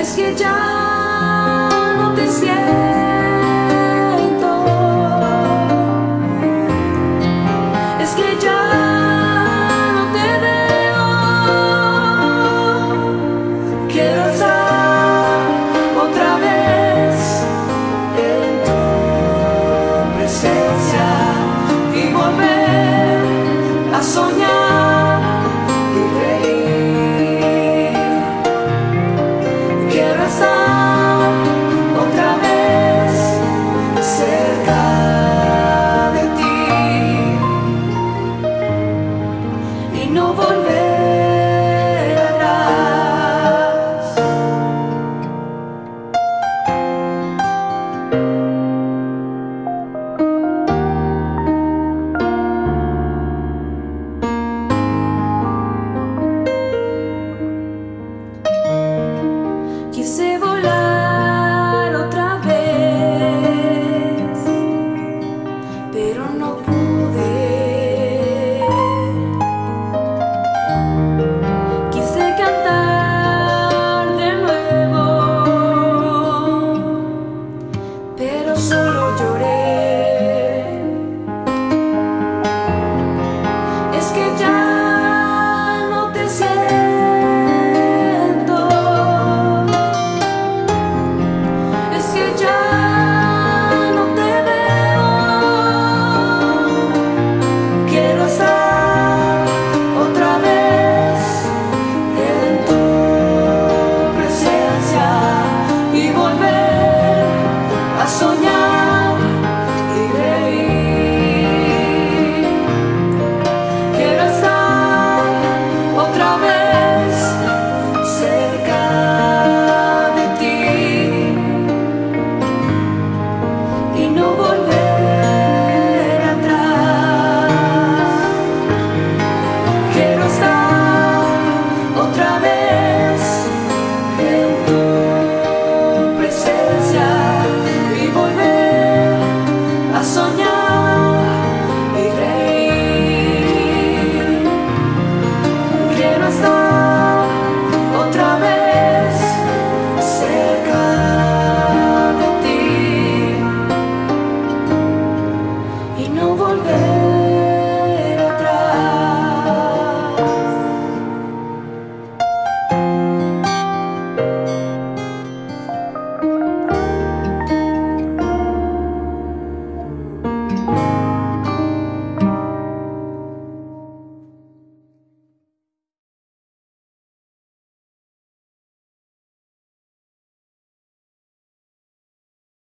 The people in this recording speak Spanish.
es que ya no te siento. Es que ya no te veo. Quiero estar otra vez en tu presencia y volver. Solo llorar.